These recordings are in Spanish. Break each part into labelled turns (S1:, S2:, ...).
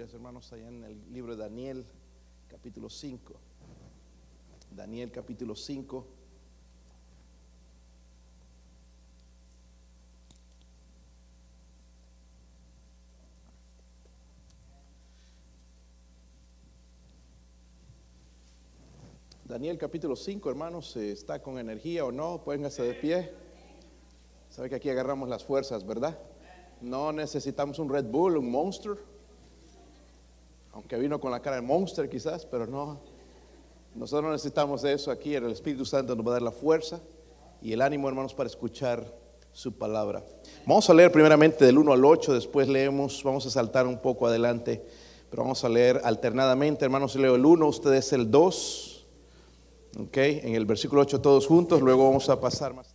S1: Biblias, hermanos, allá en el libro de Daniel, capítulo 5. Daniel, capítulo 5. Daniel capítulo 5, hermanos, ¿está con energía o no? Pónganse de pie. Sabe que aquí agarramos las fuerzas, ¿verdad? No necesitamos un Red Bull, un Monster. Aunque vino con la cara de Monster quizás, pero no. Nosotros no necesitamos eso aquí. El Espíritu Santo nos va a dar la fuerza y el ánimo, hermanos, para escuchar su palabra. Vamos a leer primeramente del 1 al 8, después leemos, vamos a saltar un poco adelante, pero vamos a leer alternadamente, hermanos, leo el 1, ustedes el 2. Ok, en el versículo 8 todos juntos, luego vamos a pasar más.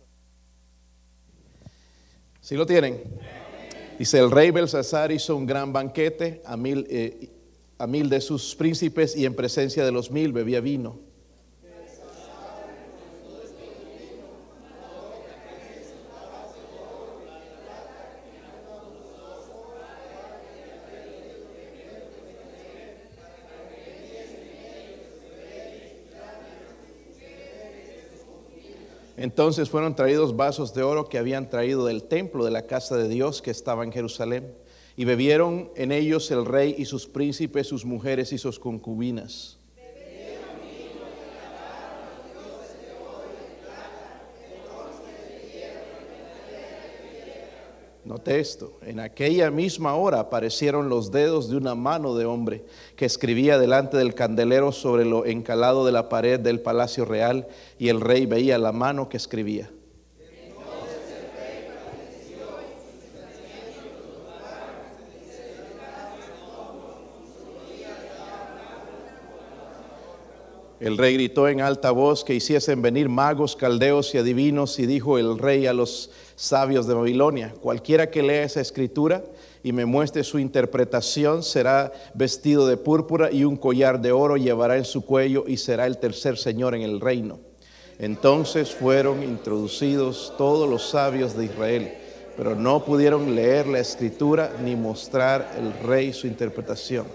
S1: ¿Sí lo tienen? Dice, el rey Belsasar hizo un gran banquete a mil, eh, a mil de sus príncipes y en presencia de los mil bebía vino. Entonces fueron traídos vasos de oro que habían traído del templo de la casa de Dios que estaba en Jerusalén, y bebieron en ellos el rey y sus príncipes, sus mujeres y sus concubinas. Note esto, en aquella misma hora aparecieron los dedos de una mano de hombre que escribía delante del candelero sobre lo encalado de la pared del palacio real y el rey veía la mano que escribía. El rey gritó en alta voz que hiciesen venir magos, caldeos y adivinos y dijo el rey a los sabios de Babilonia, cualquiera que lea esa escritura y me muestre su interpretación será vestido de púrpura y un collar de oro llevará en su cuello y será el tercer señor en el reino. Entonces fueron introducidos todos los sabios de Israel, pero no pudieron leer la escritura ni mostrar el rey su interpretación.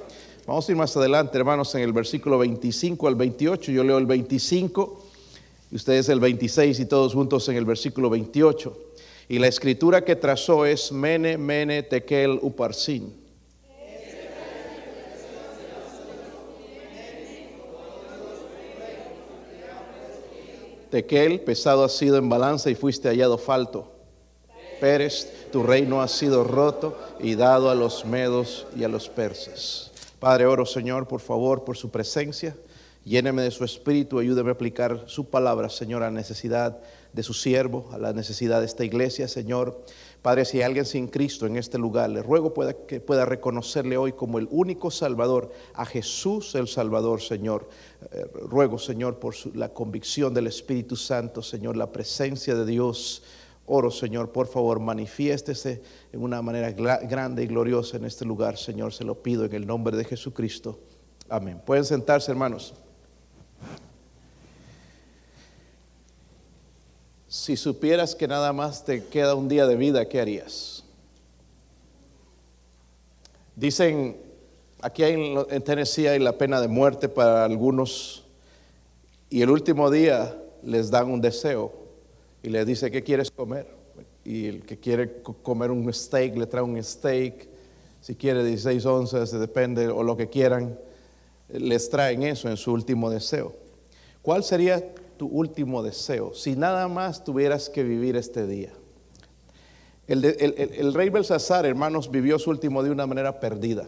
S1: Vamos a ir más adelante, hermanos, en el versículo 25 al 28. Yo leo el 25 y ustedes el 26 y todos juntos en el versículo 28. Y la escritura que trazó es Mene, Mene, Tekel, Uparsin. Tekel, pesado ha sido en balanza y fuiste hallado falto. Pérez, tu reino ha sido roto y dado a los medos y a los persas. Padre, oro Señor, por favor, por su presencia. Lléneme de su espíritu, ayúdeme a aplicar su palabra, Señor, a necesidad de su siervo, a la necesidad de esta iglesia, Señor. Padre, si hay alguien sin Cristo en este lugar, le ruego que pueda reconocerle hoy como el único Salvador, a Jesús el Salvador, Señor. Eh, ruego, Señor, por la convicción del Espíritu Santo, Señor, la presencia de Dios. Oro, Señor, por favor, manifiéstese en una manera grande y gloriosa en este lugar, Señor. Se lo pido en el nombre de Jesucristo. Amén. Pueden sentarse, hermanos. Si supieras que nada más te queda un día de vida, ¿qué harías? Dicen, aquí en Tennessee hay la pena de muerte para algunos y el último día les dan un deseo y les dice, ¿qué quieres comer? Y el que quiere comer un steak le trae un steak, si quiere 16 onzas, depende, o lo que quieran, les traen eso en su último deseo. ¿Cuál sería tu último deseo si nada más tuvieras que vivir este día? El, rey Belsasar, hermanos, vivió su último día de una manera perdida,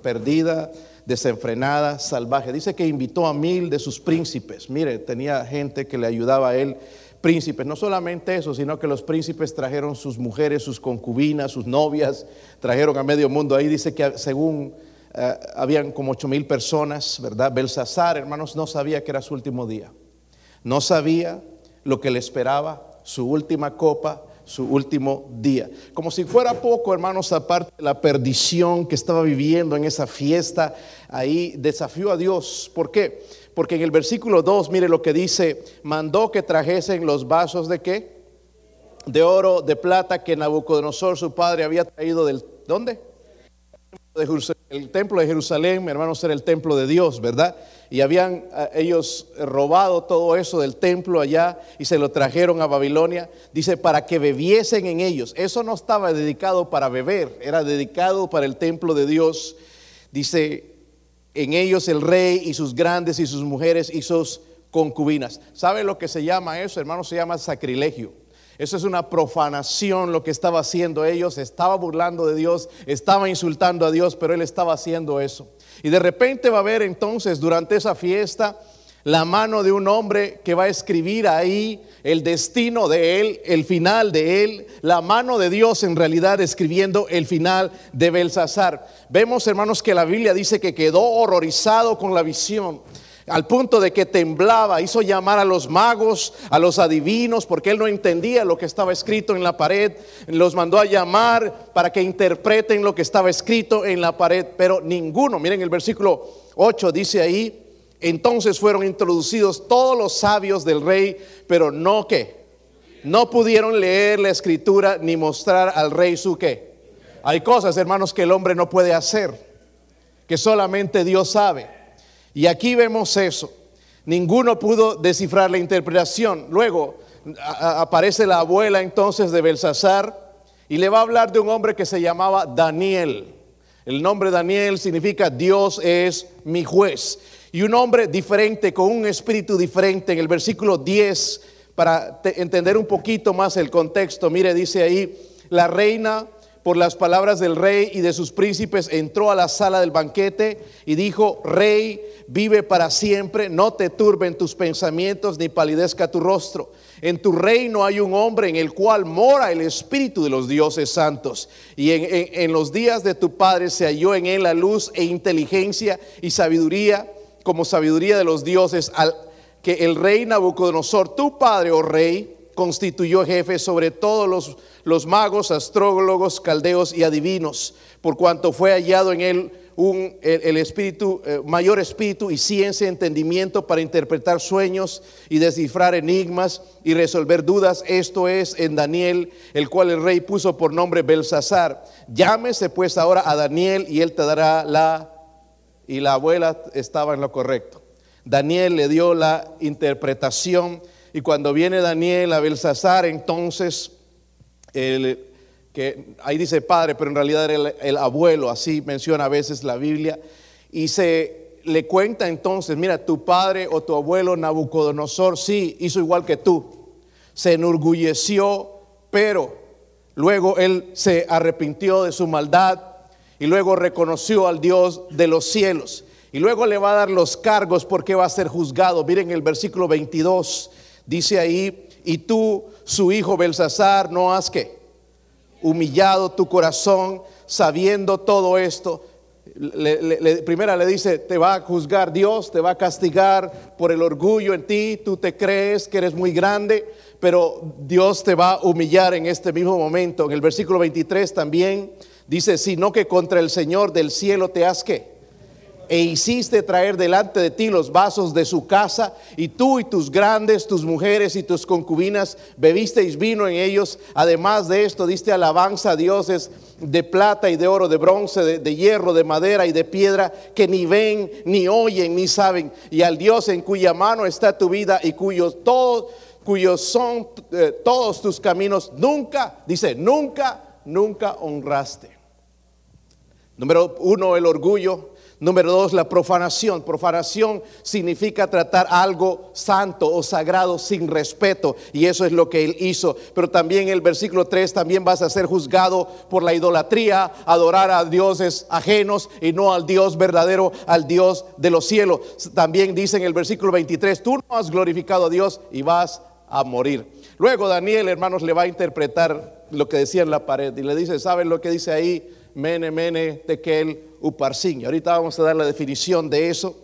S1: perdida, desenfrenada, salvaje. Dice que invitó a mil de sus príncipes. Mire, tenía gente que le ayudaba a él, príncipes. No solamente eso, sino que los príncipes trajeron sus mujeres, sus concubinas, sus novias, trajeron a medio mundo. Ahí dice que según eh, habían como ocho mil personas, ¿verdad? Belsasar, hermanos, no sabía que era su último día. No sabía lo que le esperaba, su última copa, su último día. Como si fuera poco, hermanos, aparte de la perdición que estaba viviendo en esa fiesta, ahí desafió a Dios. ¿Por qué? Porque en el versículo 2, mire lo que dice, mandó que trajesen los vasos de qué? De oro, de plata que Nabucodonosor, su padre, había traído del... ¿Dónde? el templo de Jerusalén, hermanos, era el templo de Dios, ¿verdad? Y habían eh, ellos robado todo eso del templo allá y se lo trajeron a Babilonia. Dice, para que bebiesen en ellos. Eso no estaba dedicado para beber, era dedicado para el templo de Dios. Dice, en ellos el rey y sus grandes y sus mujeres y sus concubinas. ¿Sabe lo que se llama eso, hermano? Se llama sacrilegio. Eso es una profanación lo que estaba haciendo ellos. Estaba burlando de Dios, estaba insultando a Dios, pero él estaba haciendo eso. Y de repente va a haber entonces durante esa fiesta la mano de un hombre que va a escribir ahí el destino de él, el final de él, la mano de Dios en realidad escribiendo el final de Belsasar. Vemos, hermanos, que la Biblia dice que quedó horrorizado con la visión al punto de que temblaba, hizo llamar a los magos, a los adivinos, porque él no entendía lo que estaba escrito en la pared, los mandó a llamar para que interpreten lo que estaba escrito en la pared, pero ninguno, miren el versículo 8 dice ahí, entonces fueron introducidos todos los sabios del rey, pero no que, no pudieron leer la escritura ni mostrar al rey su qué. Hay cosas, hermanos, que el hombre no puede hacer, que solamente Dios sabe. Y aquí vemos eso. Ninguno pudo descifrar la interpretación. Luego aparece la abuela entonces de Belsasar y le va a hablar de un hombre que se llamaba Daniel. El nombre Daniel significa Dios es mi juez. Y un hombre diferente, con un espíritu diferente. En el versículo 10, para entender un poquito más el contexto, mire, dice ahí, la reina por las palabras del rey y de sus príncipes, entró a la sala del banquete y dijo, Rey, vive para siempre, no te turben tus pensamientos ni palidezca tu rostro. En tu reino hay un hombre en el cual mora el espíritu de los dioses santos. Y en, los días de tu padre se halló en él la luz e inteligencia y sabiduría, como sabiduría de los dioses, al que el rey Nabucodonosor, tu padre, oh rey, constituyó jefe sobre todos los los magos, astrólogos, caldeos y adivinos, por cuanto fue hallado en él un, el, espíritu, eh, mayor espíritu y ciencia, entendimiento para interpretar sueños y descifrar enigmas y resolver dudas. Esto es en Daniel, el cual el rey puso por nombre Belsasar. Llámese pues ahora a Daniel y él te dará la... Y la abuela estaba en lo correcto. Daniel le dio la interpretación y cuando viene Daniel a Belsasar, entonces el, que ahí dice padre, pero en realidad era el, abuelo, así menciona a veces la Biblia, y se le cuenta entonces, mira, tu padre o tu abuelo Nabucodonosor sí hizo igual que tú, se enorgulleció, pero luego él se arrepintió de su maldad y luego reconoció al Dios de los cielos. Y luego le va a dar los cargos porque va a ser juzgado. Miren el versículo 22, dice ahí, y tú, su hijo Belsasar, no has que humillado tu corazón sabiendo todo esto. primera le dice, te va a juzgar Dios, te va a castigar por el orgullo en ti, tú te crees que eres muy grande, pero Dios te va a humillar en este mismo momento. En el versículo 23 también dice, sino que contra el Señor del cielo te has que e hiciste traer delante de ti los vasos de su casa, y tú y tus grandes, tus mujeres y tus concubinas bebisteis vino en ellos. Además de esto, diste alabanza a dioses de plata y de oro, de bronce, de, hierro, de madera y de piedra, que ni ven, ni oyen, ni saben, y al Dios en cuya mano está tu vida y cuyos todos cuyos son eh, todos tus caminos, nunca, dice, nunca, nunca honraste. Número uno, el orgullo. Número dos, la profanación. Profanación significa tratar algo santo o sagrado sin respeto. Y eso es lo que él hizo. Pero también el versículo 3, también vas a ser juzgado por la idolatría, adorar a dioses ajenos y no al Dios verdadero, al Dios de los cielos. También dice en el versículo 23, tú no has glorificado a Dios y vas a morir. Luego Daniel, hermanos, le va a interpretar lo que decía en la pared y le dice, ¿saben lo que dice ahí? Mene, mene, tekel, uparsin. Ahorita vamos a dar la definición de eso.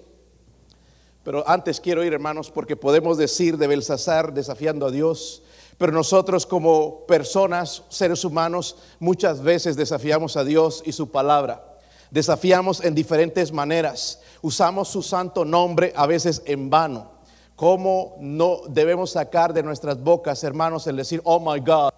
S1: Pero antes quiero ir, hermanos, porque podemos decir de Belsasar desafiando a Dios. Pero nosotros como personas, seres humanos, muchas veces desafiamos a Dios y su palabra. Desafiamos en diferentes maneras. Usamos su santo nombre a veces en vano. ¿Cómo no debemos sacar de nuestras bocas, hermanos, el decir, oh my God,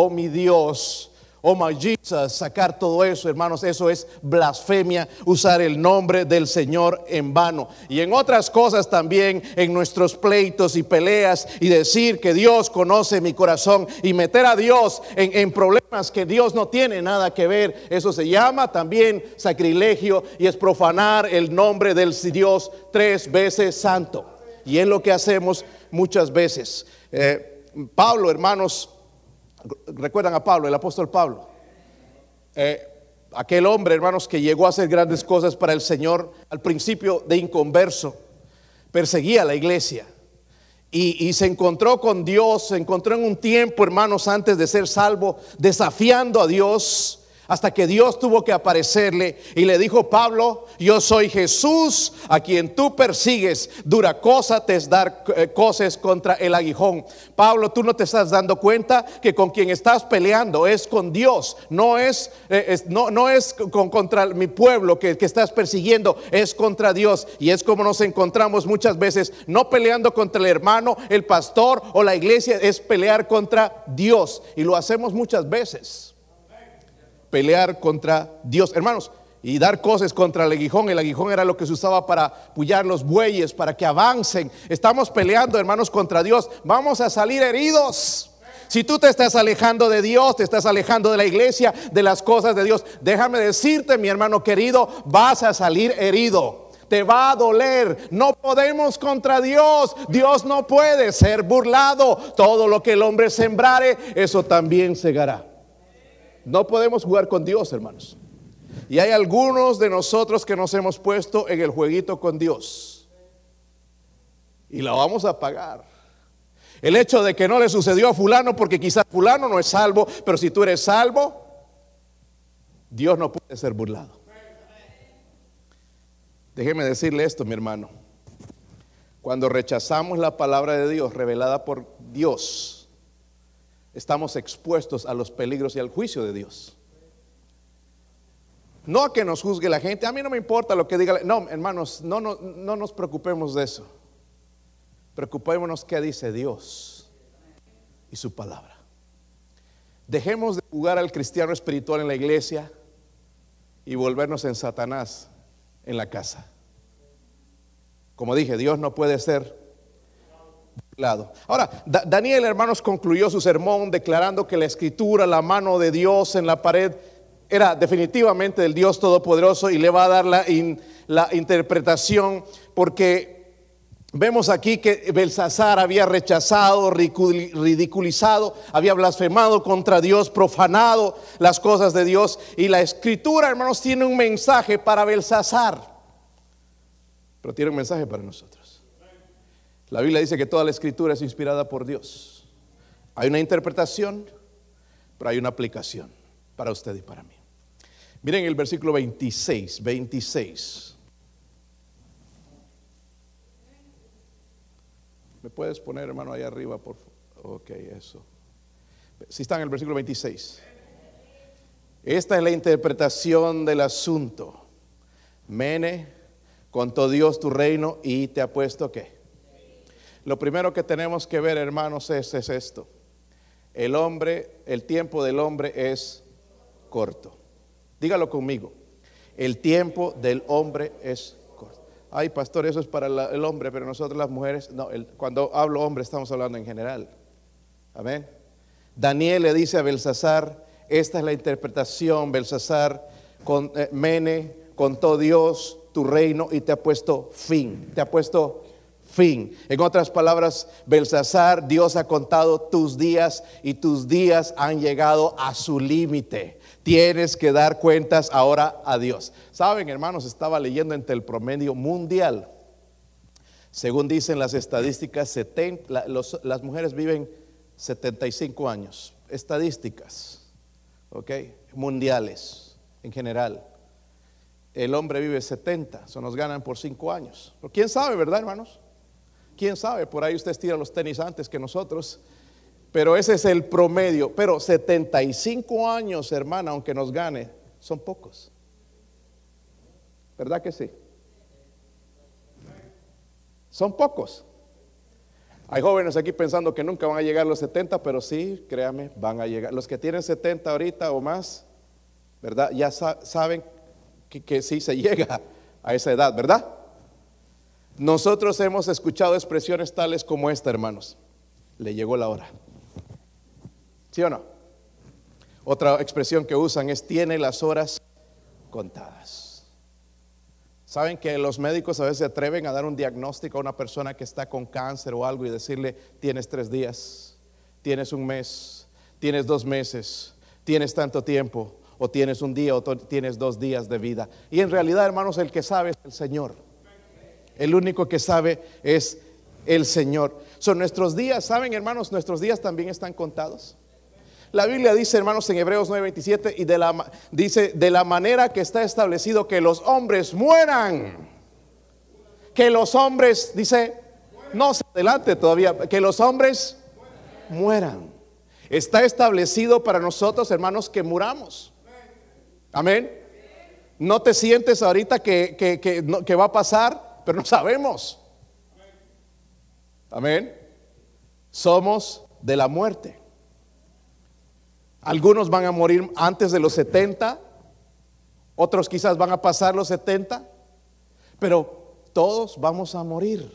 S1: oh mi Dios, Oh my Jesus, sacar todo eso, hermanos, eso es blasfemia, usar el nombre del Señor en vano. Y en otras cosas también, en nuestros pleitos y peleas, y decir que Dios conoce mi corazón y meter a Dios en, en problemas que Dios no tiene nada que ver, eso se llama también sacrilegio y es profanar el nombre del Dios tres veces santo. Y es lo que hacemos muchas veces. Eh, Pablo, hermanos, recuerdan a Pablo, el apóstol Pablo. Eh, aquel hombre, hermanos, que llegó a hacer grandes cosas para el Señor al principio de inconverso, perseguía a la iglesia. Y, y, se encontró con Dios, se encontró en un tiempo, hermanos, antes de ser salvo, desafiando a Dios hasta que Dios tuvo que aparecerle y le dijo, Pablo, yo soy Jesús a quien tú persigues. Dura cosa te es dar eh, cosas contra el aguijón. Pablo, tú no te estás dando cuenta que con quien estás peleando es con Dios. No es, eh, no, no, es con, contra mi pueblo que, que estás persiguiendo, es contra Dios. Y es como nos encontramos muchas veces, no peleando contra el hermano, el pastor o la iglesia, es pelear contra Dios. Y lo hacemos muchas veces pelear contra Dios. Hermanos, y dar cosas contra el aguijón. El aguijón era lo que se usaba para pullar los bueyes, para que avancen. Estamos peleando, hermanos, contra Dios. Vamos a salir heridos. Si tú te estás alejando de Dios, te estás alejando de la iglesia, de las cosas de Dios, déjame decirte, mi hermano querido, vas a salir herido. Te va a doler. No podemos contra Dios. Dios no puede ser burlado. Todo lo que el hombre sembrare, eso también segará. No podemos jugar con Dios, hermanos. Y hay algunos de nosotros que nos hemos puesto en el jueguito con Dios. Y la vamos a pagar. El hecho de que no le sucedió a fulano porque quizás fulano no es salvo, pero si tú eres salvo, Dios no puede ser burlado. Déjeme decirle esto, mi hermano. Cuando rechazamos la palabra de Dios revelada por Dios, estamos expuestos a los peligros y al juicio de Dios. No a que nos juzgue la gente, a mí no me importa lo que diga. No, hermanos, no, no, no nos preocupemos de eso. Preocupémonos qué dice Dios y su palabra. Dejemos de jugar al cristiano espiritual en la iglesia y volvernos en Satanás en la casa. Como dije, Dios no puede ser Ahora, Daniel, hermanos, concluyó su sermón declarando que la escritura, la mano de Dios en la pared, era definitivamente del Dios Todopoderoso y le va a dar la, la interpretación porque vemos aquí que Belsasar había rechazado, ridiculizado, había blasfemado contra Dios, profanado las cosas de Dios y la escritura, hermanos, tiene un mensaje para Belsasar, pero tiene un mensaje para nosotros. La Biblia dice que toda la escritura es inspirada por Dios. Hay una interpretación, pero hay una aplicación para usted y para mí. Miren el versículo 26, 26. ¿Me puedes poner, hermano, ahí arriba, por favor? Ok, eso. Si está en el versículo 26. Esta es la interpretación del asunto. Mene, contó Dios tu reino y te ha puesto? Lo primero que tenemos que ver, hermanos, es, esto. El hombre, el tiempo del hombre es corto. Dígalo conmigo. El tiempo del hombre es corto. Ay, pastor, eso es para el hombre, pero nosotros las mujeres, no, cuando hablo hombre estamos hablando en general. Amén. Daniel le dice a Belsasar, esta es la interpretación, Belsasar, con eh, Mene, contó Dios tu reino y te ha puesto fin, te ha puesto En otras palabras, Belsasar, Dios ha contado tus días y tus días han llegado a su límite. Tienes que dar cuentas ahora a Dios. Saben, hermanos, estaba leyendo entre el promedio mundial. Según dicen las estadísticas, las mujeres viven 75 años. Estadísticas, ¿ok? Mundiales en general. El hombre vive 70, eso nos ganan por 5 años. Quién sabe, ¿verdad, hermanos? Quién sabe, por ahí usted tira los tenis antes que nosotros. Pero ese es el promedio. Pero 75 años, hermana, aunque nos gane, son pocos. ¿Verdad que sí? Son pocos. Hay jóvenes aquí pensando que nunca van a llegar los 70, pero sí, créame, van a llegar. Los que tienen 70 ahorita o más, ¿verdad? Ya saben que, que sí se llega a esa edad, ¿verdad? Nosotros hemos escuchado expresiones tales como esta, hermanos. Le llegó la hora. ¿Sí o no? Otra expresión que usan es tiene las horas contadas. Saben que los médicos a veces se atreven a dar un diagnóstico a una persona que está con cáncer o algo y decirle, tienes tres días, tienes un mes, tienes dos meses, tienes tanto tiempo, o tienes un día o tienes dos días de vida. Y en realidad, hermanos, el que sabe es el Señor. El único que sabe es el Señor. Son nuestros días, ¿saben, hermanos? Nuestros días también están contados. La Biblia dice, hermanos, en Hebreos 9:27, y de la, dice, de la manera que está establecido que los hombres mueran. Que los hombres, dice, no se adelante todavía, que los hombres mueran. Está establecido para nosotros, hermanos, que muramos. Amén. No te sientes ahorita que, que, que va a pasar, pero no sabemos. Amén. Somos de la muerte. Algunos van a morir antes de los 70, otros quizás van a pasar los 70, pero todos vamos a morir.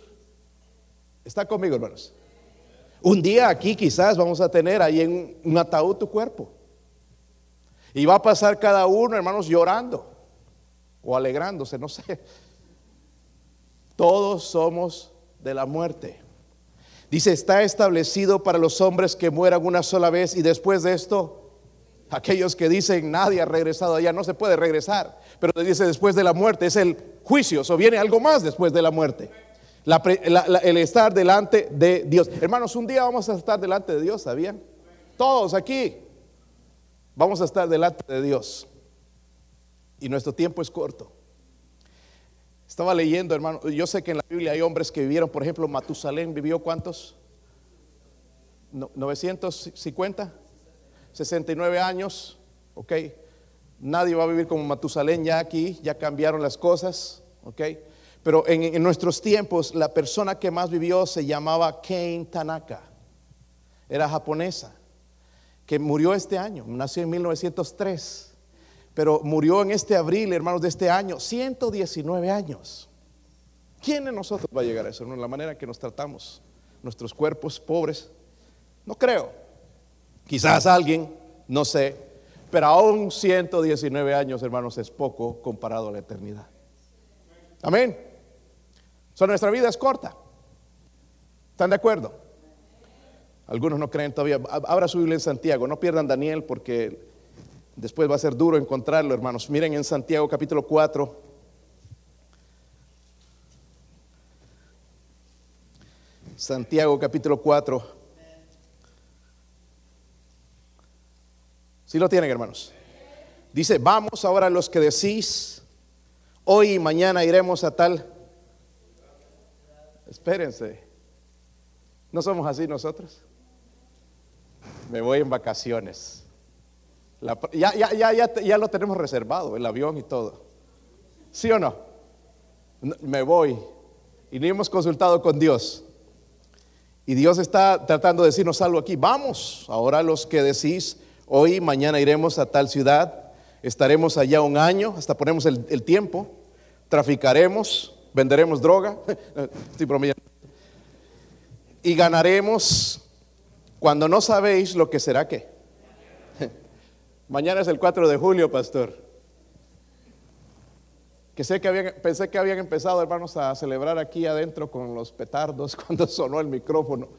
S1: ¿Está conmigo, hermanos? Un día aquí quizás vamos a tener ahí en un ataúd tu cuerpo. Y va a pasar cada uno, hermanos, llorando o alegrándose, no sé. Todos somos de la muerte. Dice, está establecido para los hombres que mueran una sola vez y después de esto Aquellos que dicen nadie ha regresado allá, no se puede regresar. Pero dice después de la muerte, es el juicio, o viene algo más después de la muerte. el estar delante de Dios. Hermanos, un día vamos a estar delante de Dios, ¿sabían? Todos aquí vamos a estar delante de Dios. Y nuestro tiempo es corto. Estaba leyendo, hermano, yo sé que en la Biblia hay hombres que vivieron, por ejemplo, Matusalén vivió cuántos? 950. 69 años, ok. Nadie va a vivir como Matusalén ya aquí, ya cambiaron las cosas, ok. Pero en, nuestros tiempos, la persona que más vivió se llamaba Kane Tanaka. Era japonesa, que murió este año, nació en 1903, pero murió en este abril, hermanos, de este año, 119 años. ¿Quién de nosotros va a llegar a eso? ¿No? La manera que nos tratamos, nuestros cuerpos pobres. No creo. Quizás alguien, no sé, pero aún 119 años, hermanos, es poco comparado a la eternidad. Amén. So, nuestra vida es corta. ¿Están de acuerdo? Algunos no creen todavía. Abra su Biblia en Santiago. No pierdan Daniel porque después va a ser duro encontrarlo, hermanos. Miren en Santiago capítulo 4. Santiago capítulo 4. Si lo tienen, hermanos? Dice, vamos ahora los que decís, hoy y mañana iremos a tal. Espérense. ¿No somos así nosotros? Me voy en vacaciones. Ya, ya, ya, ya, ya lo tenemos reservado, el avión y todo. ¿Sí o no? Me voy. Y ni hemos consultado con Dios. Y Dios está tratando de decirnos algo aquí. Vamos, ahora los que decís, Hoy, mañana iremos a tal ciudad, estaremos allá un año, hasta ponemos el, tiempo, traficaremos, venderemos droga, estoy y ganaremos cuando no sabéis lo que será que. Mañana es el 4 de julio, pastor. Que sé que habían, pensé que habían empezado, hermanos, a celebrar aquí adentro con los petardos cuando sonó el micrófono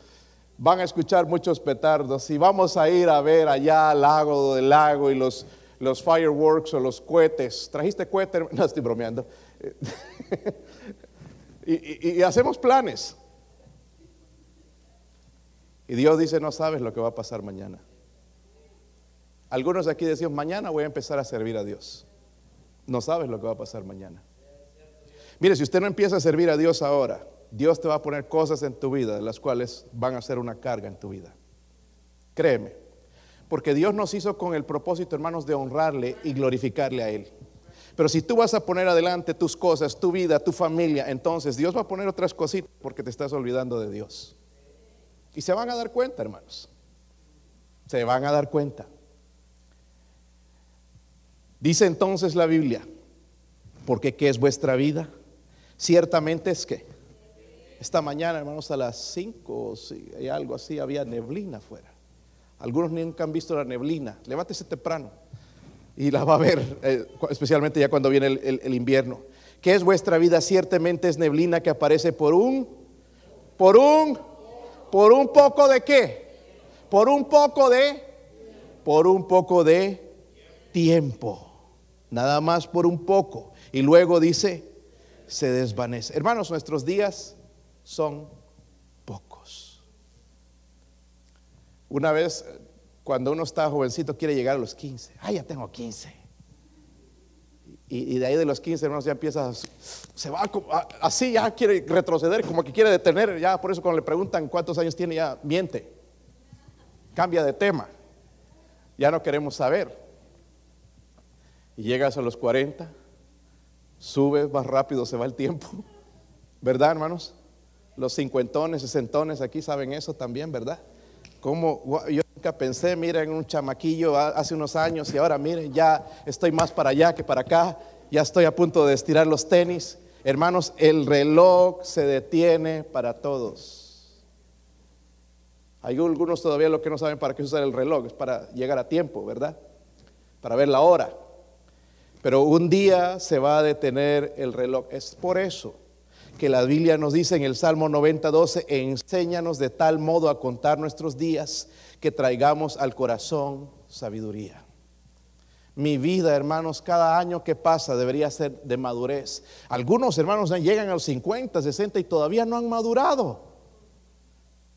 S1: van a escuchar muchos petardos y vamos a ir a ver allá al lago del lago y los, los fireworks o los cohetes. ¿Trajiste cohete? No estoy bromeando. y, hacemos planes. Y Dios dice, no sabes lo que va a pasar mañana. Algunos de aquí decían, mañana voy a empezar a servir a Dios. No sabes lo que va a pasar mañana. Mire, si usted no empieza a servir a Dios ahora, Dios te va a poner cosas en tu vida, las cuales van a ser una carga en tu vida. Créeme, porque Dios nos hizo con el propósito, hermanos, de honrarle y glorificarle a Él. Pero si tú vas a poner adelante tus cosas, tu vida, tu familia, entonces Dios va a poner otras cositas porque te estás olvidando de Dios. Y se van a dar cuenta, hermanos. Se van a dar cuenta. Dice entonces la Biblia, porque ¿qué es vuestra vida? Ciertamente es que esta mañana, hermanos, a las 5 si hay algo así, había neblina afuera. Algunos nunca han visto la neblina. Levántese temprano y la va a ver, eh, especialmente ya cuando viene el, el invierno. ¿Qué es vuestra vida? Ciertamente es neblina que aparece por un, por un, por un poco de qué? Por un poco de, por un poco de tiempo. Nada más por un poco. Y luego dice, se desvanece. Hermanos, nuestros días son pocos. Una vez, cuando uno está jovencito, quiere llegar a los 15. Ah, ya tengo 15. Y, de ahí de los 15 hermanos ya empieza, se va así, ya quiere retroceder, como que quiere detener, ya por eso cuando le preguntan cuántos años tiene, ya miente, cambia de tema, ya no queremos saber. Y llegas a los 40, subes más rápido, se va el tiempo, ¿verdad hermanos? Los cincuentones, sesentones aquí saben eso también, ¿verdad? Como yo nunca pensé, miren, un chamaquillo hace unos años y ahora miren, ya estoy más para allá que para acá, ya estoy a punto de estirar los tenis. Hermanos, el reloj se detiene para todos. Hay algunos todavía lo que no saben para qué usar el reloj, es para llegar a tiempo, ¿verdad? Para ver la hora. Pero un día se va a detener el reloj. Es por eso que la Biblia nos dice en el Salmo 90, 12, enséñanos de tal modo a contar nuestros días que traigamos al corazón sabiduría. Mi vida, hermanos, cada año que pasa debería ser de madurez. Algunos hermanos llegan a los 50, 60 y todavía no han madurado.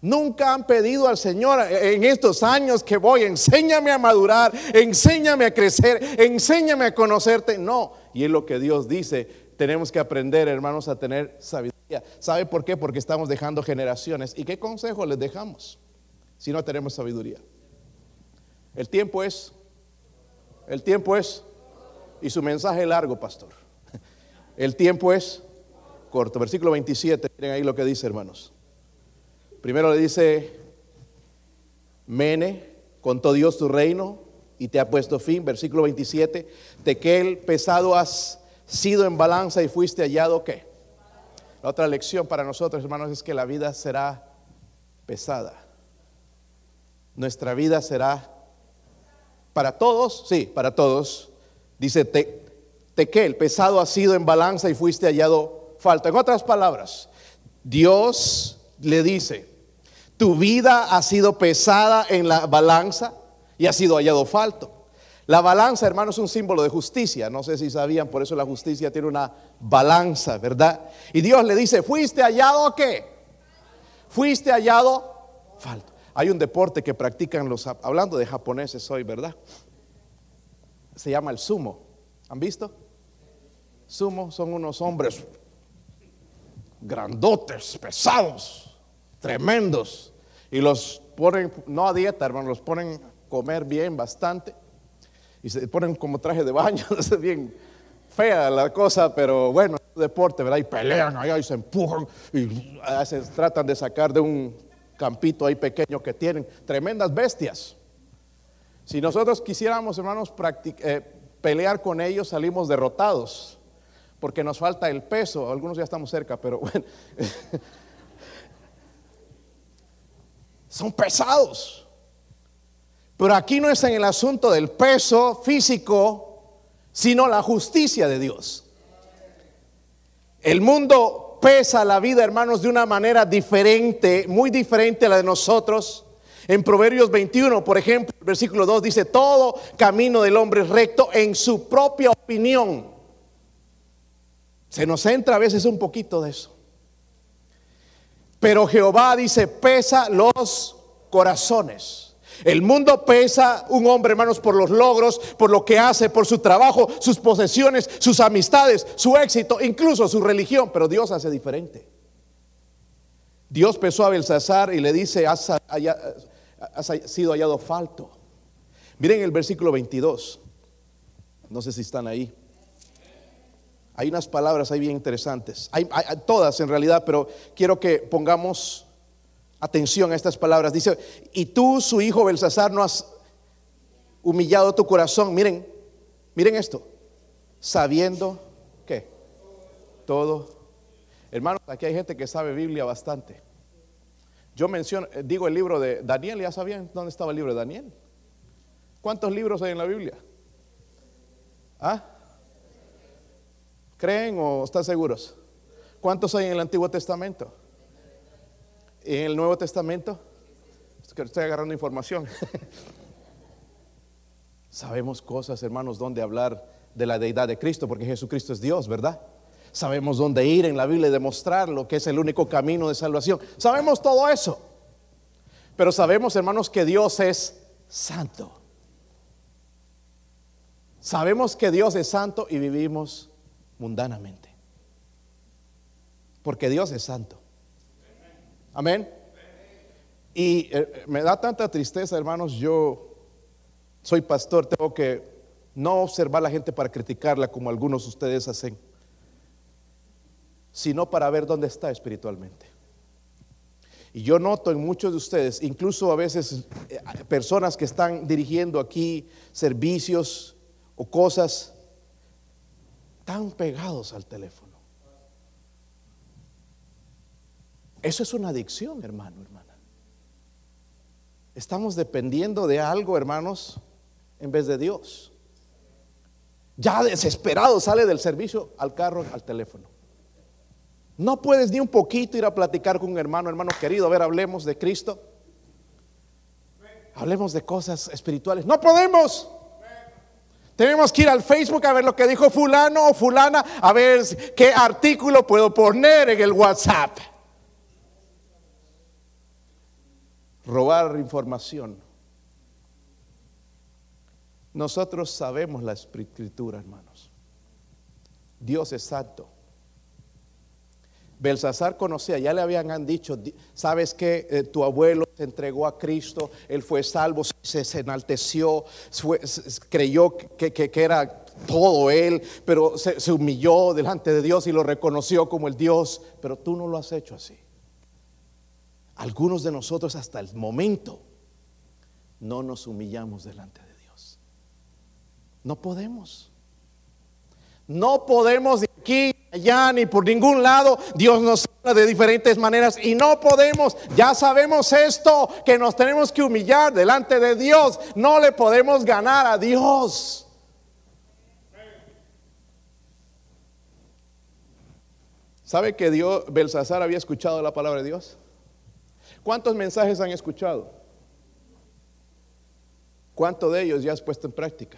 S1: Nunca han pedido al Señor en estos años que voy, enséñame a madurar, enséñame a crecer, enséñame a conocerte. No, y es lo que Dios dice, tenemos que aprender, hermanos, a tener sabiduría. ¿Sabe por qué? Porque estamos dejando generaciones. ¿Y qué consejo les dejamos si no tenemos sabiduría? El tiempo es, el tiempo es, y su mensaje largo, pastor. El tiempo es corto. Versículo 27, miren ahí lo que dice, hermanos. Primero le dice, Mene, contó Dios tu reino y te ha puesto fin. Versículo 27, Tequel, pesado has sido en balanza y fuiste hallado qué. La otra lección para nosotros, hermanos, es que la vida será pesada. Nuestra vida será para todos, sí, para todos. Dice te, Tequel, pesado has sido en balanza y fuiste hallado falta. En otras palabras, Dios le dice, tu vida ha sido pesada en la balanza y ha sido hallado falto. La balanza, hermano, es un símbolo de justicia. No sé si sabían, por eso la justicia tiene una balanza, ¿verdad? Y Dios le dice, ¿fuiste hallado qué? ¿Fuiste hallado? Falto. Hay un deporte que practican los, hablando de japoneses hoy, ¿verdad? Se llama el sumo. ¿Han visto? Sumo son unos hombres grandotes, pesados, tremendos. Y los ponen, no a dieta, hermano, los ponen comer bien, bastante y se ponen como traje de baño, es bien fea la cosa, pero bueno, deporte, ¿verdad? Y pelean allá y se empujan y se tratan de sacar de un campito ahí pequeño que tienen, tremendas bestias. Si nosotros quisiéramos, hermanos, eh, pelear con ellos, salimos derrotados, porque nos falta el peso, algunos ya estamos cerca, pero bueno, son pesados. Pero aquí no es en el asunto del peso físico, sino la justicia de Dios. El mundo pesa la vida, hermanos, de una manera diferente, muy diferente a la de nosotros. En Proverbios 21, por ejemplo, el versículo 2 dice, todo camino del hombre es recto en su propia opinión. Se nos entra a veces un poquito de eso. Pero Jehová dice, pesa los corazones. El mundo pesa un hombre, hermanos, por los logros, por lo que hace, por su trabajo, sus posesiones, sus amistades, su éxito, incluso su religión, pero Dios hace diferente. Dios pesó a Belsasar y le dice, has, sido hallado falto. Miren el versículo 22. No sé si están ahí. Hay unas palabras ahí bien interesantes. hay, todas en realidad, pero quiero que pongamos Atención a estas palabras. Dice, y tú, su hijo Belsasar, no has humillado tu corazón. Miren, miren esto. Sabiendo que todo. Hermanos, aquí hay gente que sabe Biblia bastante. Yo menciono, eh, digo el libro de Daniel, ¿ya sabían dónde estaba el libro de Daniel? ¿Cuántos libros hay en la Biblia? ¿Ah? ¿Creen o están seguros? ¿Cuántos hay en el Antiguo Testamento? en el Nuevo Testamento, estoy agarrando información. Sabemos cosas, hermanos, donde hablar de la deidad de Cristo, porque Jesucristo es Dios, ¿verdad? Sabemos dónde ir en la Biblia y demostrar lo que es el único camino de salvación. Sabemos todo eso. Pero sabemos, hermanos, que Dios es santo. Sabemos que Dios es santo y vivimos mundanamente. Porque Dios es santo. Amén. Y eh, me da tanta tristeza, hermanos, yo soy pastor, tengo que no observar a la gente para criticarla como algunos de ustedes hacen, sino para ver dónde está espiritualmente. Y yo noto en muchos de ustedes, incluso a veces eh, personas que están dirigiendo aquí servicios o cosas, tan pegados al teléfono. Eso es una adicción, hermano, hermana. Estamos dependiendo de algo, hermanos, en vez de Dios. Ya desesperado sale del servicio al carro, al teléfono. No puedes ni un poquito ir a platicar con un hermano, hermano querido. A ver, hablemos de Cristo. Hablemos de cosas espirituales. No podemos. Tenemos que ir al Facebook a ver lo que dijo fulano o fulana, a ver qué artículo puedo poner en el WhatsApp. robar información. Nosotros sabemos la escritura, hermanos. Dios es santo. Belsasar conocía, ya le habían dicho, sabes que eh, tu abuelo se entregó a Cristo, él fue salvo, se, enalteció, creyó que, que, era todo él, pero se, se humilló delante de Dios y lo reconoció como el Dios, pero tú no lo has hecho así. Algunos de nosotros hasta el momento no nos humillamos delante de Dios. No podemos. No podemos de aquí, allá, ni por ningún lado. Dios nos habla de diferentes maneras y no podemos. Ya sabemos esto, que nos tenemos que humillar delante de Dios. No le podemos ganar a Dios. ¿Sabe que Dios, Belsasar había escuchado la palabra de Dios? ¿Cuántos mensajes han escuchado? ¿Cuántos de ellos ya has puesto en práctica?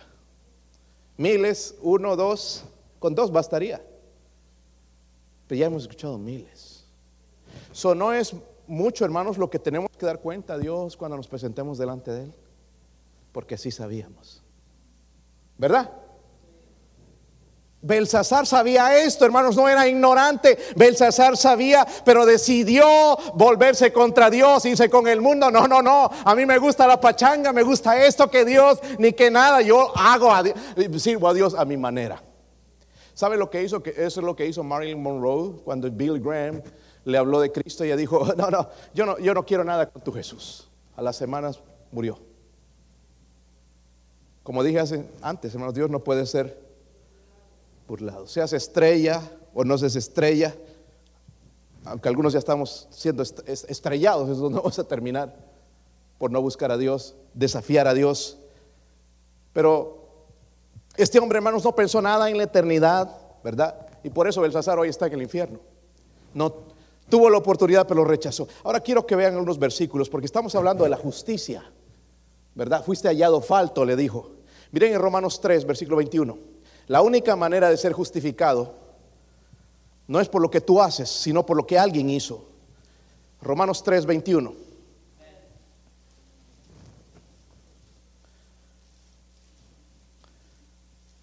S1: Miles, uno, dos, con dos bastaría. Pero ya hemos escuchado miles. Eso no es mucho, hermanos, lo que tenemos que dar cuenta a Dios cuando nos presentemos delante de Él. Porque sí sabíamos. ¿Verdad? Belsasar sabía esto, hermanos, no era ignorante. Belsasar sabía, pero decidió volverse contra Dios, irse con el mundo. No, no, no. A mí me gusta la pachanga, me gusta esto que Dios, ni que nada. Yo hago, a, sirvo a Dios a mi manera. ¿Sabe lo que hizo? Eso es lo que hizo Marilyn Monroe cuando Bill Graham le habló de Cristo. Ella dijo: No, no, yo no, yo no quiero nada con tu Jesús. A las semanas murió. Como dije antes, hermanos, Dios no puede ser burlado. Seas estrella o no seas estrella, aunque algunos ya estamos siendo estrellados, eso no vamos a terminar por no buscar a Dios, desafiar a Dios. Pero este hombre, hermanos, no pensó nada en la eternidad, ¿verdad? Y por eso Belsasar hoy está en el infierno. No tuvo la oportunidad, pero lo rechazó. Ahora quiero que vean unos versículos, porque estamos hablando de la justicia, ¿verdad? Fuiste hallado falto, le dijo. Miren en Romanos 3, versículo 21. La única manera de ser justificado no es por lo que tú haces, sino por lo que alguien hizo. Romanos 3, 21.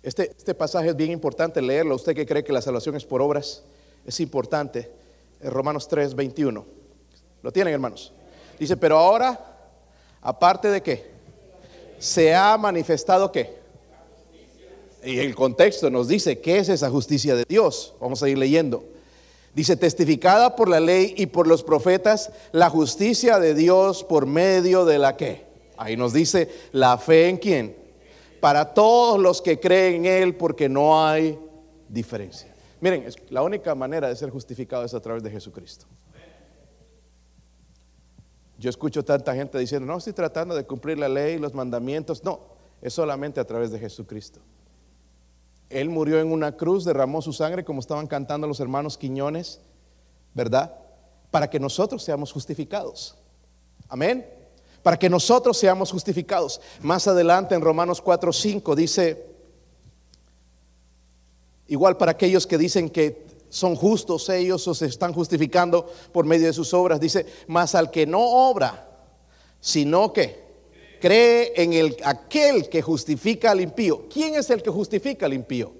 S1: Este, este, pasaje es bien importante leerlo. Usted que cree que la salvación es por obras, es importante. Romanos 3, 21. ¿Lo tienen, hermanos? Dice, pero ahora, aparte de qué, se ha manifestado qué? Y el contexto nos dice qué es esa justicia de Dios. Vamos a ir leyendo. Dice, testificada por la ley y por los profetas, la justicia de Dios por medio de la que. Ahí nos dice, la fe en quién. Para todos los que creen en Él, porque no hay diferencia. Miren, la única manera de ser justificado es a través de Jesucristo. Yo escucho tanta gente diciendo, no estoy tratando de cumplir la ley, los mandamientos. No, es solamente a través de Jesucristo. Él murió en una cruz, derramó su sangre, como estaban cantando los hermanos Quiñones, ¿verdad? Para que nosotros seamos justificados. Amén. Para que nosotros seamos justificados. Más adelante en Romanos 4, 5 dice, igual para aquellos que dicen que son justos ellos o se están justificando por medio de sus obras, dice, más al que no obra, sino que cree en el, aquel que justifica al impío. ¿Quién es el que justifica al impío?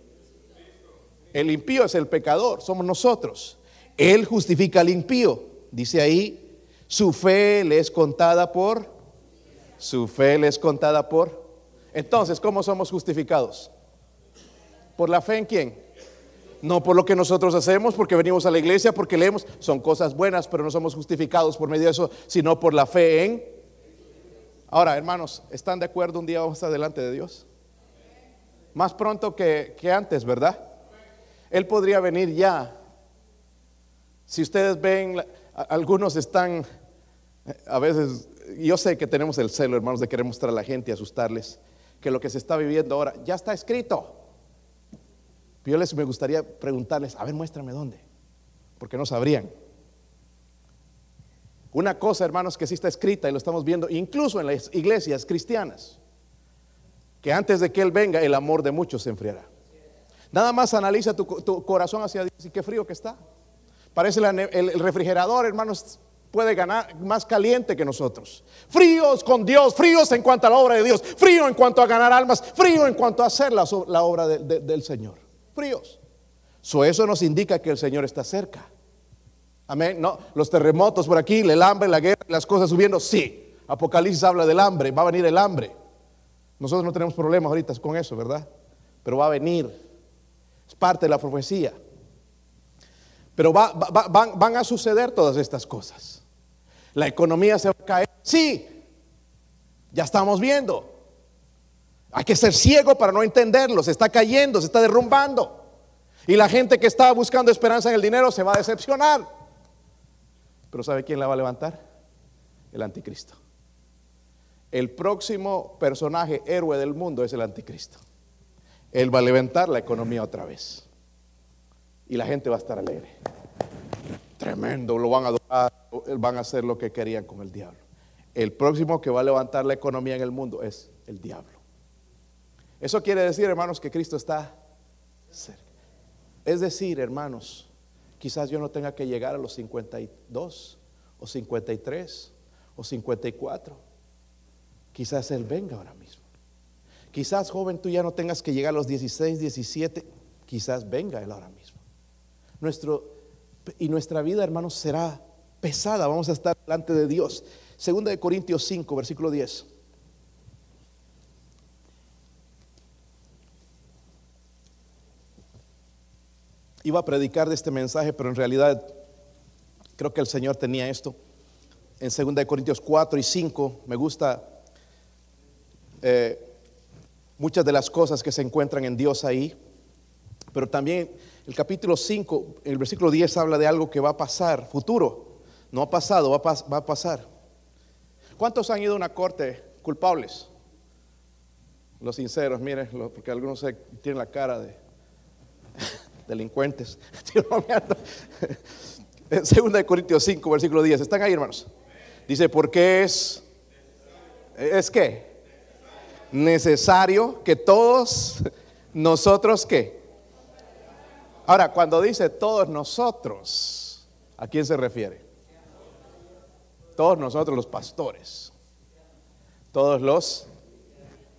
S1: El impío es el pecador, somos nosotros. Él justifica al impío. Dice ahí, su fe le es contada por, su fe le es contada por. Entonces, ¿cómo somos justificados? ¿Por la fe en quién? No por lo que nosotros hacemos, porque venimos a la iglesia, porque leemos, son cosas buenas, pero no somos justificados por medio de eso, sino por la fe en Ahora, hermanos, ¿están de acuerdo un día vamos a estar delante de Dios? Más pronto que, antes, ¿verdad? Él podría venir ya. Si ustedes ven, algunos están, a veces, yo sé que tenemos el celo, hermanos, de querer mostrar a la gente y asustarles, que lo que se está viviendo ahora ya está escrito. yo les me gustaría preguntarles, a ver, muéstrame dónde, porque no sabrían. Una cosa, hermanos, que sí está escrita y lo estamos viendo incluso en las iglesias cristianas, que antes de que Él venga, el amor de muchos se enfriará. Nada más analiza tu, corazón hacia Dios y qué frío que está. Parece el, refrigerador, hermanos, puede ganar más caliente que nosotros. Fríos con Dios, fríos en cuanto a la obra de Dios, frío en cuanto a ganar almas, frío en cuanto a hacer la, obra del Señor. Fríos. eso nos indica que el Señor está cerca. Amén. No, los terremotos por aquí, el hambre, la guerra, las cosas subiendo. Sí, Apocalipsis habla del hambre, va a venir el hambre. Nosotros no tenemos problemas ahorita con eso, ¿verdad? Pero va a venir. Es parte de la profecía. Pero van, a suceder todas estas cosas. La economía se va a caer. Sí, ya estamos viendo. Hay que ser ciego para no entenderlo. Se está cayendo, se está derrumbando. Y la gente que estaba buscando esperanza en el dinero se va a decepcionar. Pero ¿sabe quién la va a levantar? El anticristo. El próximo personaje héroe del mundo es el anticristo. Él va a levantar la economía otra vez. Y la gente va a estar alegre. Tremendo, lo van a adorar, van a hacer lo que querían con el diablo. El próximo que va a levantar la economía en el mundo es el diablo. Eso quiere decir, hermanos, que Cristo está cerca. Es decir, hermanos, Quizás yo no tenga que llegar a los 52 o 53 o 54. Quizás Él venga ahora mismo. Quizás joven tú ya no tengas que llegar a los 16, 17. Quizás venga Él ahora mismo. Nuestro, y nuestra vida, hermanos, será pesada. Vamos a estar delante de Dios. Segunda de Corintios 5, versículo 10. iba a predicar de este mensaje, pero en realidad creo que el Señor tenía esto. En 2 Corintios 4 y 5 me gusta eh, muchas de las cosas que se encuentran en Dios ahí, pero también el capítulo 5, el versículo 10 habla de algo que va a pasar, futuro, no ha pasado, va a, va a pasar. ¿Cuántos han ido a una corte culpables? Los sinceros, miren, porque algunos tienen la cara de delincuentes. Segunda de Corintios 5, versículo 10. ¿Están ahí, hermanos? Dice, porque es, es que necesario que todos nosotros que. Ahora, cuando dice todos nosotros, ¿a quién se refiere? Todos nosotros los pastores, todos los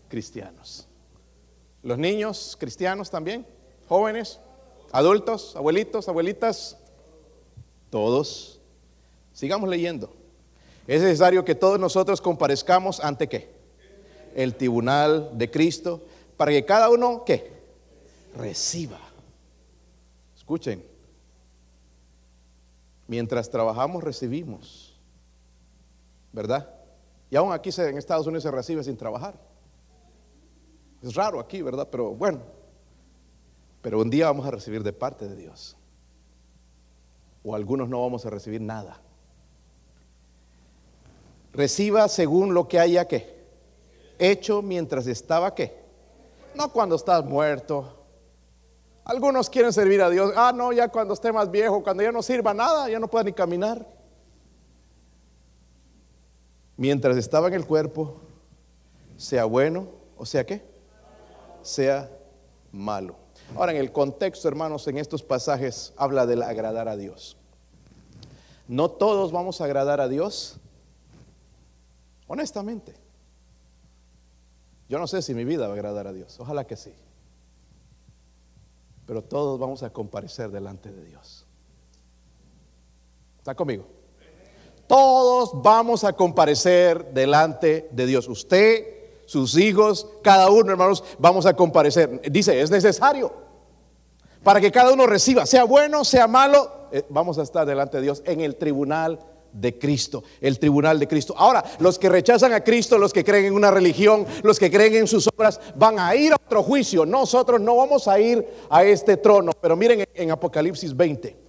S1: cristianos. Los niños cristianos también, jóvenes, Adultos, abuelitos, abuelitas, todos. Sigamos leyendo. Es necesario que todos nosotros comparezcamos ante qué? El tribunal de Cristo, para que cada uno, ¿qué? Reciba. Escuchen. Mientras trabajamos, recibimos. ¿Verdad? Y aún aquí en Estados Unidos se recibe sin trabajar. Es raro aquí, ¿verdad? Pero bueno. Pero un día vamos a recibir de parte de Dios. O algunos no vamos a recibir nada. Reciba según lo que haya que hecho mientras estaba que. No cuando estás muerto. Algunos quieren servir a Dios. Ah, no, ya cuando esté más viejo, cuando ya no sirva nada, ya no pueda ni caminar. Mientras estaba en el cuerpo, sea bueno o sea qué, sea malo. Ahora, en el contexto, hermanos, en estos pasajes habla del agradar a Dios. No todos vamos a agradar a Dios, honestamente. Yo no sé si mi vida va a agradar a Dios, ojalá que sí. Pero todos vamos a comparecer delante de Dios. ¿Está conmigo? Todos vamos a comparecer delante de Dios. Usted, sus hijos, cada uno, hermanos, vamos a comparecer. Dice, es necesario para que cada uno reciba, sea bueno, sea malo, eh, vamos a estar delante de Dios en el tribunal de Cristo, el tribunal de Cristo. Ahora, los que rechazan a Cristo, los que creen en una religión, los que creen en sus obras, van a ir a otro juicio. Nosotros no vamos a ir a este trono. Pero miren en Apocalipsis 20.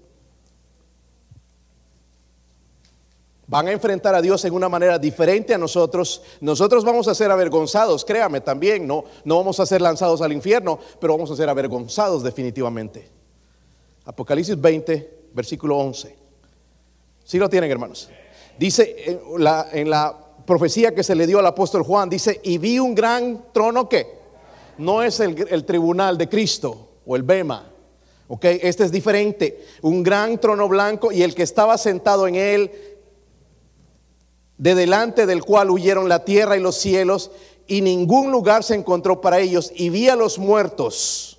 S1: Van a enfrentar a Dios en una manera diferente a nosotros. Nosotros vamos a ser avergonzados, créame también, no, no vamos a ser lanzados al infierno, pero vamos a ser avergonzados definitivamente. Apocalipsis 20, versículo 11. Si lo tienen, hermanos. Dice en la, en la profecía que se le dio al apóstol Juan, dice, y vi un gran trono que no es el, el tribunal de Cristo o el Bema. Ok, este es diferente. Un gran trono blanco y el que estaba sentado en él, de delante del cual huyeron la tierra y los cielos, y ningún lugar se encontró para ellos. Y vi a los muertos,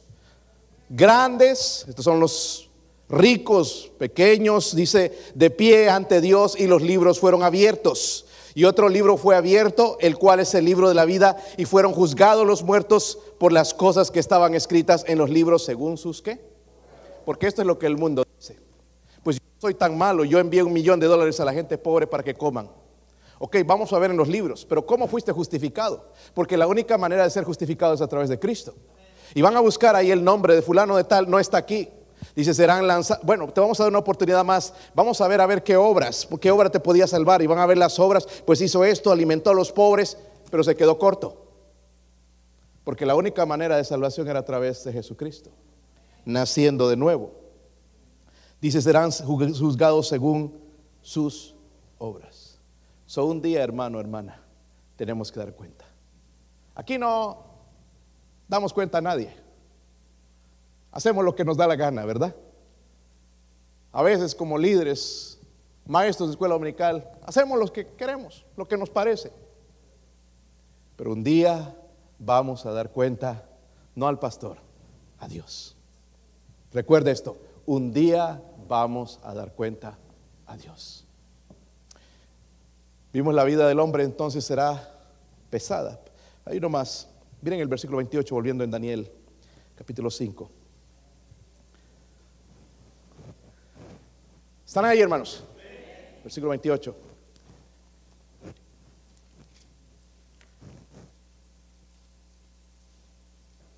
S1: grandes, estos son los ricos, pequeños, dice, de pie ante Dios y los libros fueron abiertos. Y otro libro fue abierto, el cual es el libro de la vida, y fueron juzgados los muertos por las cosas que estaban escritas en los libros según sus qué. Porque esto es lo que el mundo dice. Pues yo soy tan malo, yo envié un millón de dólares a la gente pobre para que coman. Ok, vamos a ver en los libros, pero ¿cómo fuiste justificado? Porque la única manera de ser justificado es a través de Cristo. Y van a buscar ahí el nombre de fulano de tal, no está aquí. Dice, serán lanzados. Bueno, te vamos a dar una oportunidad más. Vamos a ver a ver qué obras, qué obra te podía salvar. Y van a ver las obras. Pues hizo esto, alimentó a los pobres, pero se quedó corto. Porque la única manera de salvación era a través de Jesucristo, naciendo de nuevo. Dice, serán juzgados según sus obras. So un día, hermano, hermana, tenemos que dar cuenta. Aquí no damos cuenta a nadie. Hacemos lo que nos da la gana, ¿verdad? A veces como líderes, maestros de escuela dominical, hacemos lo que queremos, lo que nos parece. Pero un día vamos a dar cuenta, no al pastor, a Dios. Recuerde esto, un día vamos a dar cuenta a Dios. Vimos la vida del hombre, entonces será pesada. Ahí nomás, miren el versículo 28, volviendo en Daniel, capítulo 5. ¿Están ahí, hermanos? Versículo 28.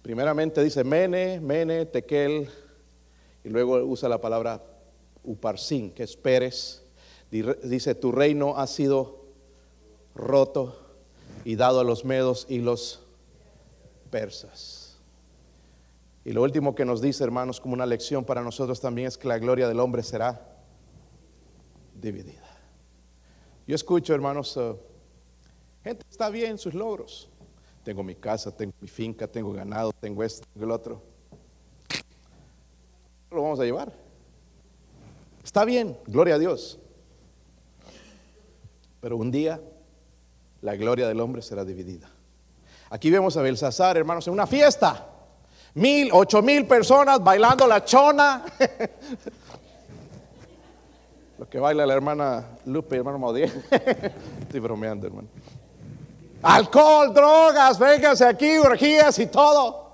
S1: Primeramente dice Mene, Mene, Tekel, y luego usa la palabra Uparsin, que es Pérez. Dice, tu reino ha sido roto y dado a los medos y los persas. Y lo último que nos dice, hermanos, como una lección para nosotros también es que la gloria del hombre será dividida. Yo escucho, hermanos, uh, gente está bien sus logros. Tengo mi casa, tengo mi finca, tengo ganado, tengo esto, tengo el otro. Lo vamos a llevar. Está bien, gloria a Dios. Pero un día la gloria del hombre será dividida. Aquí vemos a Belsasar, hermanos, en una fiesta. Mil, ocho mil personas bailando la chona. Lo que baila la hermana Lupe, hermano Maudier. Estoy bromeando, hermano. Alcohol, drogas, vénganse aquí, orgías y todo.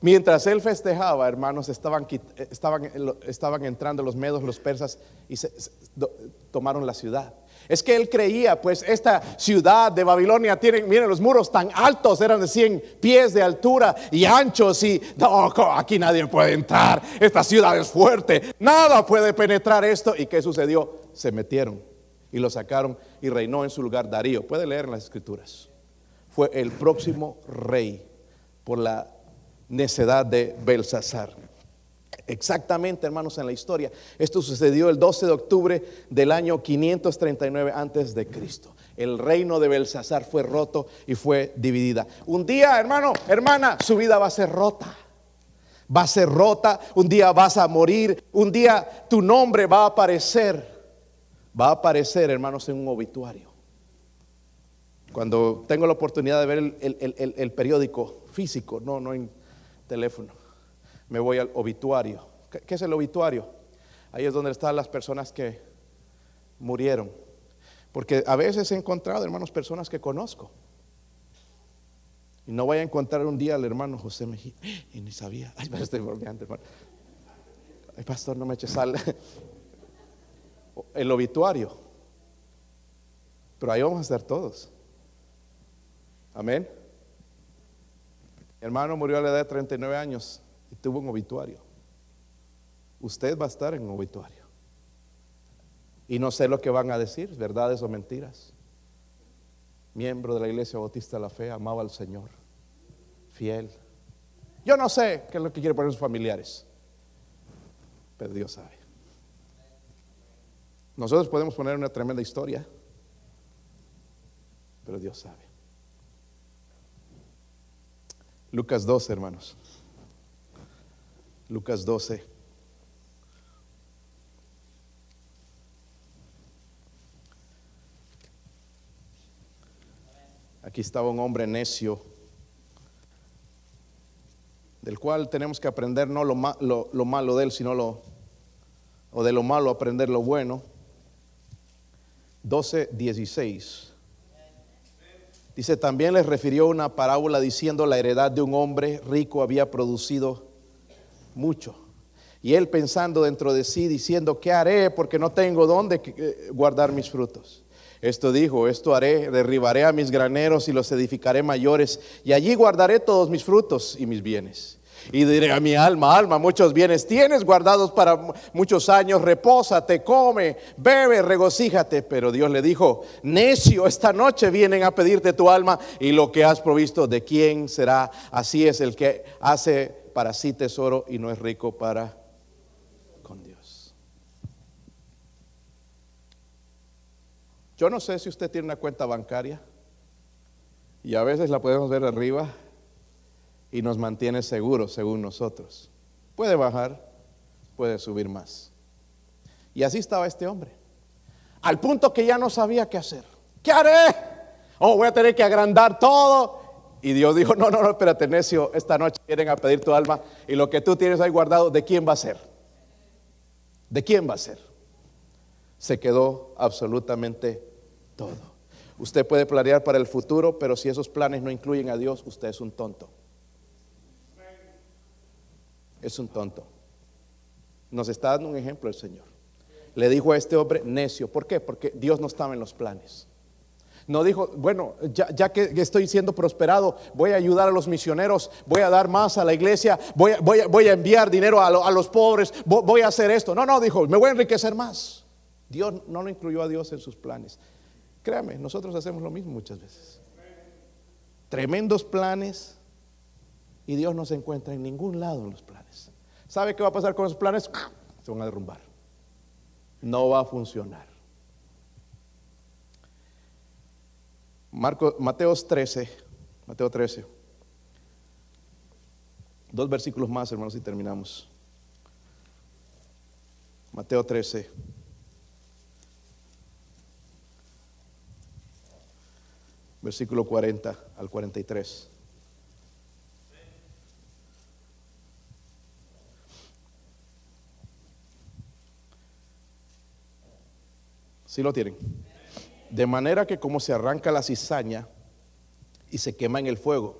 S1: Mientras él festejaba, hermanos, estaban, estaban, estaban entrando los medos, los persas, y se, tomaron la ciudad. Es que él creía, pues esta ciudad de Babilonia tiene, miren, los muros tan altos, eran de 100 pies de altura y anchos y no, aquí nadie puede entrar, esta ciudad es fuerte, nada puede penetrar esto. ¿Y qué sucedió? Se metieron y lo sacaron y reinó en su lugar Darío. Puede leer en las escrituras. Fue el próximo rey por la necedad de Belsasar. Exactamente, hermanos, en la historia. Esto sucedió el 12 de octubre del año 539 antes de Cristo. El reino de Belsasar fue roto y fue dividida. Un día, hermano, hermana, su vida va a ser rota. Va a ser rota, un día vas a morir, un día tu nombre va a aparecer. Va a aparecer, hermanos, en un obituario. Cuando tengo la oportunidad de ver el, el periódico físico, no, no en teléfono me voy al obituario. ¿Qué, es el obituario? Ahí es donde están las personas que murieron. Porque a veces he encontrado, hermanos, personas que conozco. Y no voy a encontrar un día al hermano José Mejía. Y ni sabía. Ay, estoy hermano. Pastor, no me eches sal. El obituario. Pero ahí vamos a estar todos. Amén. Hermano murió a la edad de 39 años y tuvo un obituario. Usted va a estar en un obituario. Y no sé lo que van a decir, verdades o mentiras. Miembro de la Iglesia Bautista de la Fe, amaba al Señor, fiel. Yo no sé qué es lo que quiere poner sus familiares, pero Dios sabe. Nosotros podemos poner una tremenda historia, pero Dios sabe. Lucas 12, hermanos. Lucas 12. Aquí estaba un hombre necio, del cual tenemos que aprender no lo, lo, malo de él, sino lo, o de lo malo aprender lo bueno. 12, 16. Dice, también les refirió una parábola diciendo la heredad de un hombre rico había producido mucho. Y él pensando dentro de sí, diciendo, ¿qué haré? Porque no tengo dónde eh, guardar mis frutos. Esto dijo, esto haré, derribaré a mis graneros y los edificaré mayores, y allí guardaré todos mis frutos y mis bienes. Y diré a mi alma, alma, muchos bienes tienes guardados para muchos años, repósate, come, bebe, regocíjate. Pero Dios le dijo, necio, esta noche vienen a pedirte tu alma y lo que has provisto, ¿de quién será? Así es el que hace para sí tesoro y no es rico para con Dios. Yo no sé si usted tiene una cuenta bancaria y a veces la podemos ver arriba y nos mantiene seguros según nosotros. Puede bajar, puede subir más. Y así estaba este hombre. Al punto que ya no sabía qué hacer. ¿Qué haré? Oh, voy a tener que agrandar todo y Dios dijo, no, no, no, espérate, necio, esta noche vienen a pedir tu alma y lo que tú tienes ahí guardado, ¿de quién va a ser? ¿De quién va a ser? Se quedó absolutamente todo. Usted puede planear para el futuro, pero si esos planes no incluyen a Dios, usted es un tonto. Es un tonto. Nos está dando un ejemplo el Señor. Le dijo a este hombre necio. ¿Por qué? Porque Dios no estaba en los planes. No dijo, bueno, ya, que estoy siendo prosperado, voy a ayudar a los misioneros, voy a dar más a la iglesia, voy, a enviar dinero a, los pobres, voy, a hacer esto. No, no, dijo, me voy a enriquecer más. Dios no lo incluyó a Dios en sus planes. Créame, nosotros hacemos lo mismo muchas veces. Tremendos planes y Dios no se encuentra en ningún lado en los planes. ¿Sabe qué va a pasar con los planes? Se van a derrumbar. No va a funcionar. Marco, Mateos 13, Mateo 13. Dos versículos más, hermanos, y terminamos. Mateo 13. Versículo 40 al 43. ¿Sí lo tienen? De manera que como se arranca la cizaña y se quema en el fuego,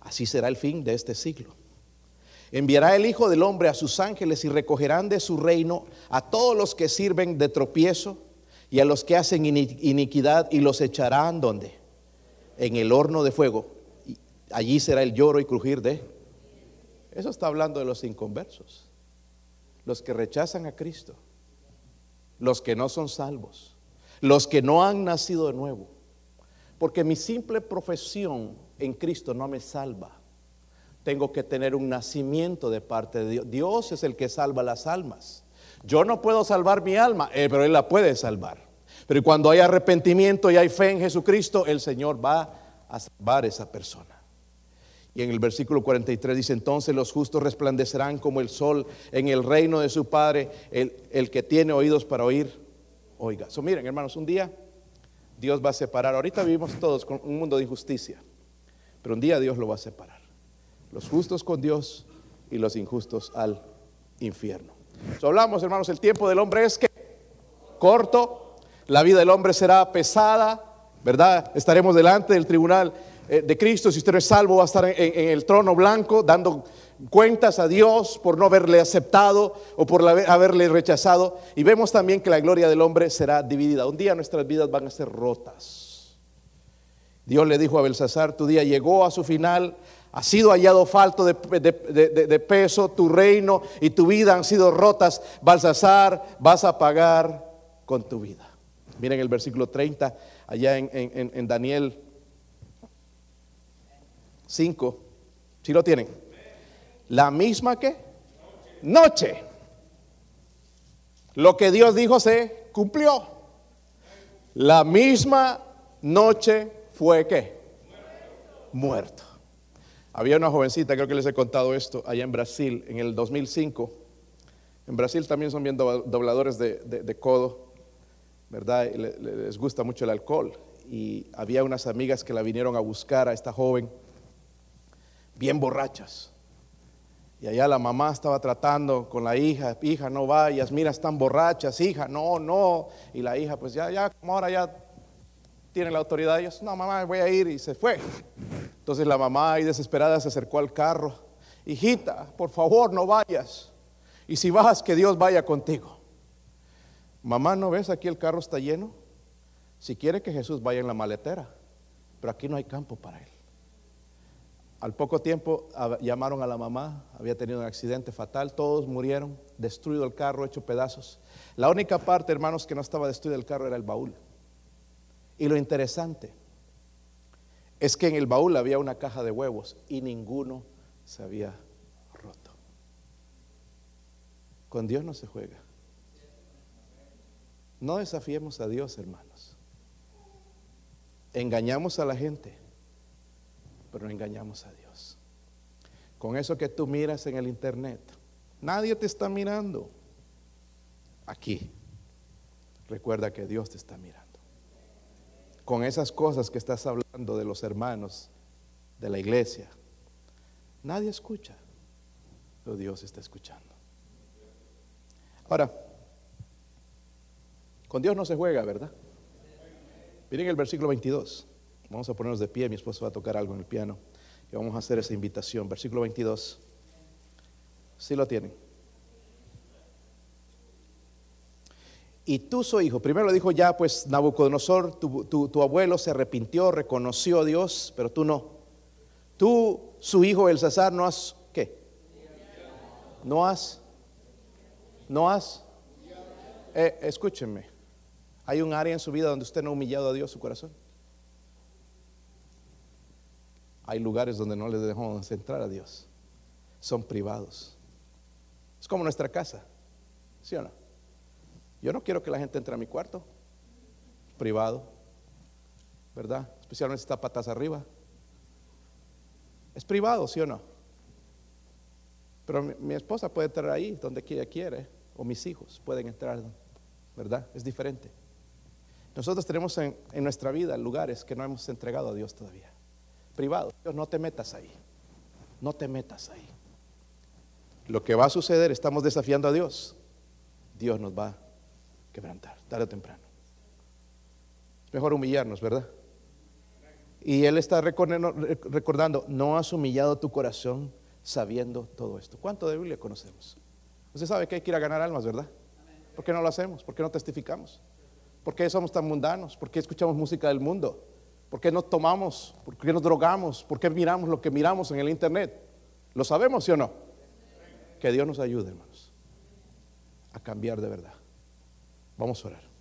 S1: así será el fin de este siglo. Enviará el Hijo del Hombre a sus ángeles y recogerán de su reino a todos los que sirven de tropiezo y a los que hacen iniquidad y los echarán donde? En el horno de fuego. Allí será el lloro y crujir de. Eso está hablando de los inconversos, los que rechazan a Cristo, los que no son salvos, los que no han nacido de nuevo. Porque mi simple profesión en Cristo no me salva tengo que tener un nacimiento de parte de Dios. Dios es el que salva las almas. Yo no puedo salvar mi alma, eh, pero Él la puede salvar. Pero cuando hay arrepentimiento y hay fe en Jesucristo, el Señor va a salvar a esa persona. Y en el versículo 43 dice, entonces los justos resplandecerán como el sol en el reino de su Padre, el, que tiene oídos para oír, oiga. So, miren, hermanos, un día Dios va a separar, ahorita vivimos todos con un mundo de injusticia, pero un día Dios lo va a separar los justos con Dios y los injustos al infierno. hablamos, hermanos, el tiempo del hombre es que corto, la vida del hombre será pesada, ¿verdad? Estaremos delante del tribunal de Cristo. Si usted es salvo, va a estar en, el trono blanco dando cuentas a Dios por no haberle aceptado o por haberle rechazado. Y vemos también que la gloria del hombre será dividida. Un día nuestras vidas van a ser rotas. Dios le dijo a Belsasar, tu día llegó a su final, ha sido hallado falto de, peso, tu reino y tu vida han sido rotas. Balsasar, vas a pagar con tu vida. Miren el versículo 30, allá en, Daniel 5. Si lo tienen? La misma que noche. Lo que Dios dijo se cumplió. La misma noche fue que muerto. Había una jovencita, creo que les he contado esto, allá en Brasil, en el 2005. En Brasil también son bien dobladores de, codo, ¿verdad? les gusta mucho el alcohol. Y había unas amigas que la vinieron a buscar a esta joven, bien borrachas. Y allá la mamá estaba tratando con la hija, hija, no vayas, mira, están borrachas, hija, no, no. Y la hija, pues ya, ya, como ahora ya tiene la autoridad, ellos, no, mamá, voy a ir, y se fue. Entonces la mamá ahí desesperada se acercó al carro. Hijita, por favor, no vayas. Y si vas, que Dios vaya contigo. Mamá, ¿no ves? Aquí el carro está lleno. Si quiere que Jesús vaya en la maletera, pero aquí no hay campo para él. Al poco tiempo llamaron a la mamá, había tenido un accidente fatal, todos murieron, destruido el carro, hecho pedazos. La única parte, hermanos, que no estaba destruido el carro era el baúl. Y lo interesante es que en el baúl había una caja de huevos y ninguno se había roto. Con Dios no se juega. No desafiemos a Dios, hermanos. Engañamos a la gente, pero engañamos a Dios. Con eso que tú miras en el internet, nadie te está mirando. Aquí, recuerda que Dios te está mirando con esas cosas que estás hablando de los hermanos de la iglesia. Nadie escucha, pero Dios está escuchando. Ahora, con Dios no se juega, ¿verdad? Miren el versículo 22. Vamos a ponernos de pie, mi esposo va a tocar algo en el piano y vamos a hacer esa invitación. Versículo 22. Si lo tienen. y tú su hijo. Primero le dijo ya, pues Nabucodonosor, tu, tu, abuelo se arrepintió, reconoció a Dios, pero tú no. Tú, su hijo el César, no has, ¿qué? No has, no has. Eh, escúchenme, ¿hay un área en su vida donde usted no ha humillado a Dios su corazón? Hay lugares donde no le dejamos entrar a Dios. Son privados. Es como nuestra casa, ¿sí o no? Yo no quiero que la gente entre a mi cuarto privado, ¿verdad? Especialmente si está patas arriba. Es privado, ¿sí o no? Pero mi, esposa puede entrar ahí donde ella quiere, o mis hijos pueden entrar, ¿verdad? Es diferente. Nosotros tenemos en, en nuestra vida lugares que no hemos entregado a Dios todavía. Privado. Dios, no te metas ahí. No te metas ahí. Lo que va a suceder, estamos desafiando a Dios. Dios nos va quebrantar, tarde o temprano. Mejor humillarnos, ¿verdad? Y Él está recordando, no has humillado tu corazón sabiendo todo esto. ¿Cuánto de Biblia conocemos? Usted sabe que hay que ir a ganar almas, ¿verdad? ¿Por qué no lo hacemos? ¿Por qué no testificamos? ¿Por qué somos tan mundanos? ¿Por qué escuchamos música del mundo? ¿Por qué no tomamos? ¿Por qué nos drogamos? ¿Por qué miramos lo que miramos en el internet? ¿Lo sabemos, sí o no? Que Dios nos ayude, hermanos, a cambiar de verdad. Vamos a orar.